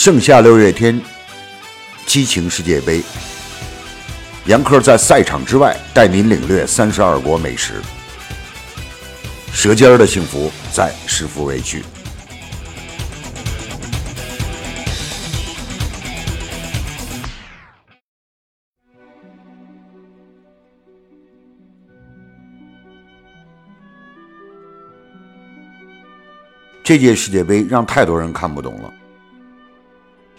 盛夏六月天，激情世界杯。杨科在赛场之外带您领略三十二国美食，舌尖儿的幸福在食福为区。这届世界杯让太多人看不懂了。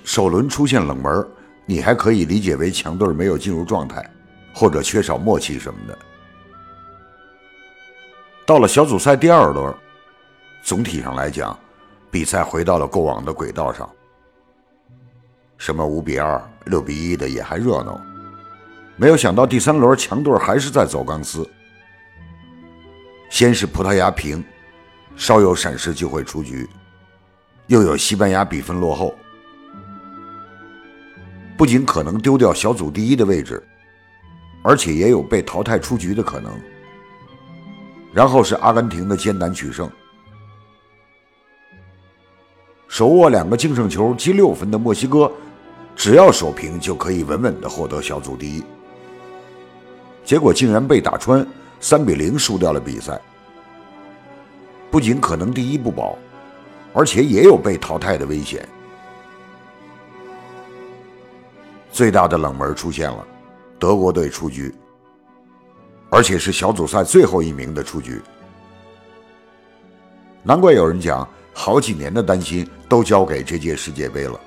首轮出现冷门，你还可以理解为强队没有进入状态，或者缺少默契什么的。到了小组赛第二轮，总体上来讲，比赛回到了过往的轨道上。什么五比二、六比一的也还热闹，没有想到第三轮强队还是在走钢丝。先是葡萄牙平。稍有闪失就会出局，又有西班牙比分落后，不仅可能丢掉小组第一的位置，而且也有被淘汰出局的可能。然后是阿根廷的艰难取胜，手握两个净胜球、积六分的墨西哥，只要守平就可以稳稳的获得小组第一，结果竟然被打穿，三比零输掉了比赛。不仅可能第一不保，而且也有被淘汰的危险。最大的冷门出现了，德国队出局，而且是小组赛最后一名的出局。难怪有人讲，好几年的担心都交给这届世界杯了。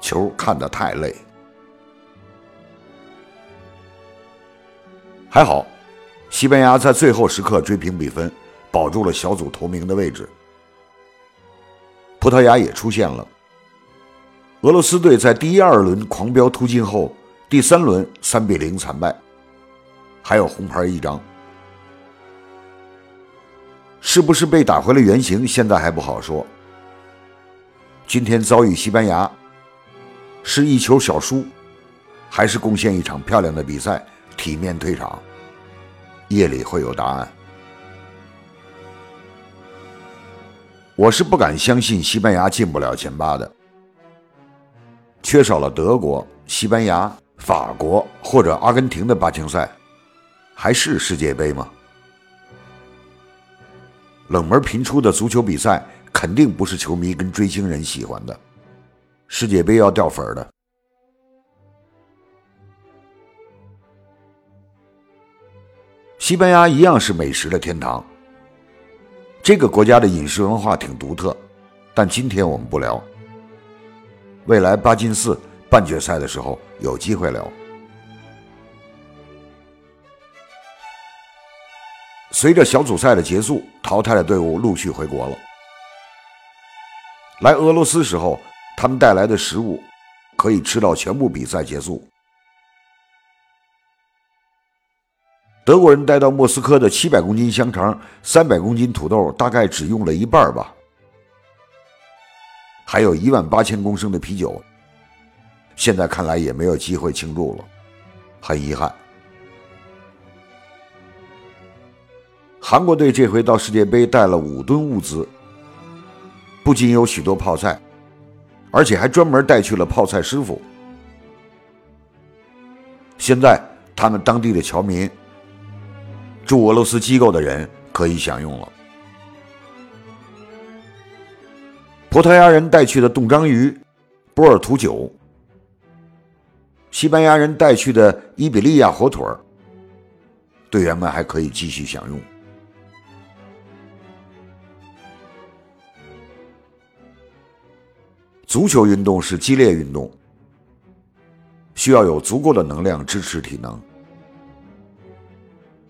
球看得太累，还好，西班牙在最后时刻追平比分。保住了小组头名的位置，葡萄牙也出现了。俄罗斯队在第一、二轮狂飙突进后，第三轮三比零惨败，还有红牌一张。是不是被打回了原形？现在还不好说。今天遭遇西班牙，是一球小输，还是贡献一场漂亮的比赛，体面退场？夜里会有答案。我是不敢相信西班牙进不了前八的，缺少了德国、西班牙、法国或者阿根廷的八强赛，还是世界杯吗？冷门频出的足球比赛肯定不是球迷跟追星人喜欢的，世界杯要掉粉儿的。西班牙一样是美食的天堂。这个国家的饮食文化挺独特，但今天我们不聊。未来八进四半决赛的时候有机会聊。随着小组赛的结束，淘汰的队伍陆续回国了。来俄罗斯时候，他们带来的食物可以吃到全部比赛结束。德国人带到莫斯科的七百公斤香肠、三百公斤土豆，大概只用了一半吧。还有一万八千公升的啤酒，现在看来也没有机会庆祝了，很遗憾。韩国队这回到世界杯带了五吨物资，不仅有许多泡菜，而且还专门带去了泡菜师傅。现在他们当地的侨民。驻俄罗斯机构的人可以享用了。葡萄牙人带去的冻章鱼、波尔图酒，西班牙人带去的伊比利亚火腿儿，队员们还可以继续享用。足球运动是激烈运动，需要有足够的能量支持体能。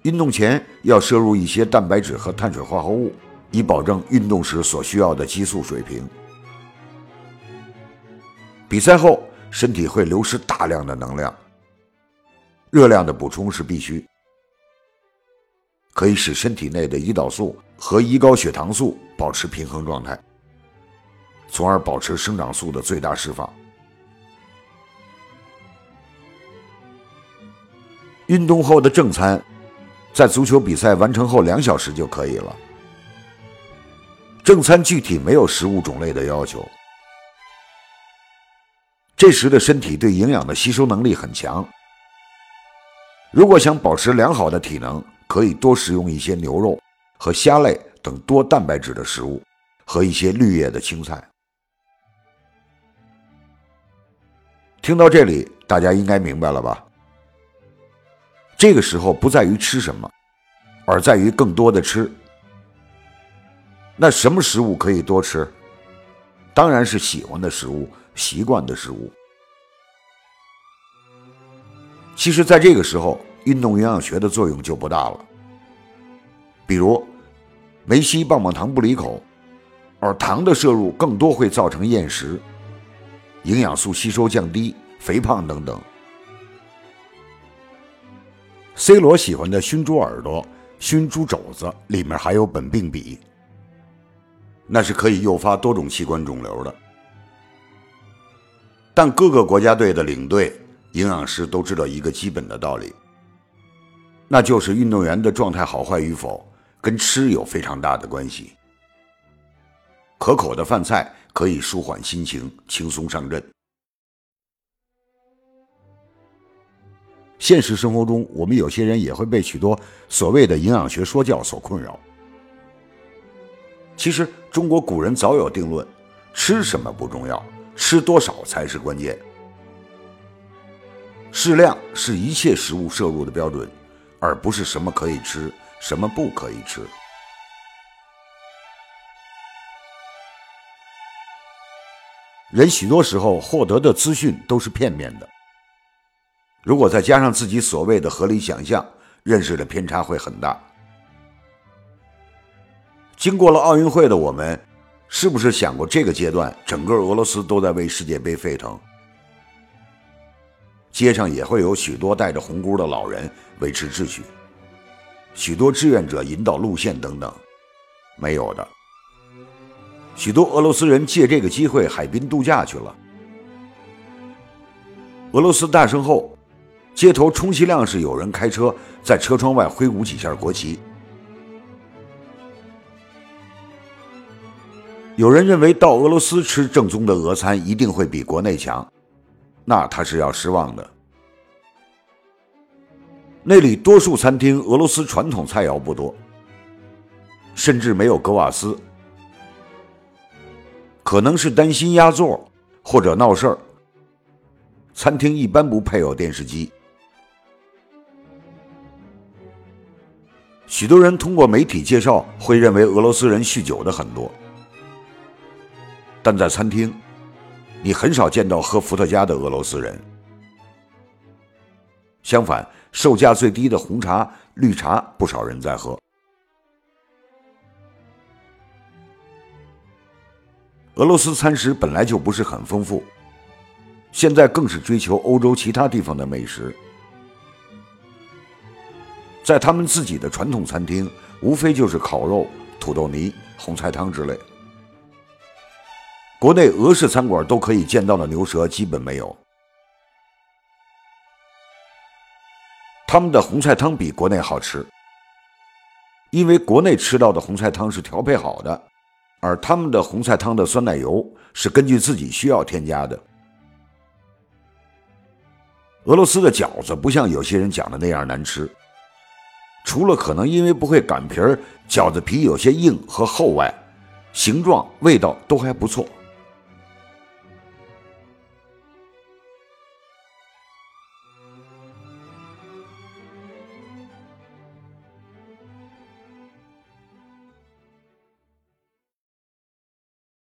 运动前要摄入一些蛋白质和碳水化合物，以保证运动时所需要的激素水平。比赛后，身体会流失大量的能量，热量的补充是必须，可以使身体内的胰岛素和胰高血糖素保持平衡状态，从而保持生长素的最大释放。运动后的正餐。在足球比赛完成后两小时就可以了。正餐具体没有食物种类的要求，这时的身体对营养的吸收能力很强。如果想保持良好的体能，可以多食用一些牛肉和虾类等多蛋白质的食物，和一些绿叶的青菜。听到这里，大家应该明白了吧？这个时候不在于吃什么，而在于更多的吃。那什么食物可以多吃？当然是喜欢的食物、习惯的食物。其实，在这个时候，运动营养学的作用就不大了。比如，梅西棒棒糖不离口，而糖的摄入更多会造成厌食。营养素吸收降低、肥胖等等。C 罗喜欢的熏猪耳朵、熏猪肘子里面含有苯并芘，那是可以诱发多种器官肿瘤的。但各个国家队的领队、营养师都知道一个基本的道理，那就是运动员的状态好坏与否跟吃有非常大的关系。可口的饭菜。可以舒缓心情，轻松上阵。现实生活中，我们有些人也会被许多所谓的营养学说教所困扰。其实，中国古人早有定论：吃什么不重要，吃多少才是关键。适量是一切食物摄入的标准，而不是什么可以吃，什么不可以吃。人许多时候获得的资讯都是片面的，如果再加上自己所谓的合理想象，认识的偏差会很大。经过了奥运会的我们，是不是想过这个阶段整个俄罗斯都在为世界杯沸腾？街上也会有许多戴着红箍的老人维持秩序，许多志愿者引导路线等等，没有的。许多俄罗斯人借这个机会海滨度假去了。俄罗斯诞生后，街头充其量是有人开车在车窗外挥舞几下国旗。有人认为到俄罗斯吃正宗的俄餐一定会比国内强，那他是要失望的。那里多数餐厅俄罗斯传统菜肴不多，甚至没有格瓦斯。可能是担心压座或者闹事儿，餐厅一般不配有电视机。许多人通过媒体介绍会认为俄罗斯人酗酒的很多，但在餐厅，你很少见到喝伏特加的俄罗斯人。相反，售价最低的红茶、绿茶，不少人在喝。俄罗斯餐食本来就不是很丰富，现在更是追求欧洲其他地方的美食。在他们自己的传统餐厅，无非就是烤肉、土豆泥、红菜汤之类。国内俄式餐馆都可以见到的牛舌基本没有。他们的红菜汤比国内好吃，因为国内吃到的红菜汤是调配好的。而他们的红菜汤的酸奶油是根据自己需要添加的。俄罗斯的饺子不像有些人讲的那样难吃，除了可能因为不会擀皮儿，饺子皮有些硬和厚外，形状味道都还不错。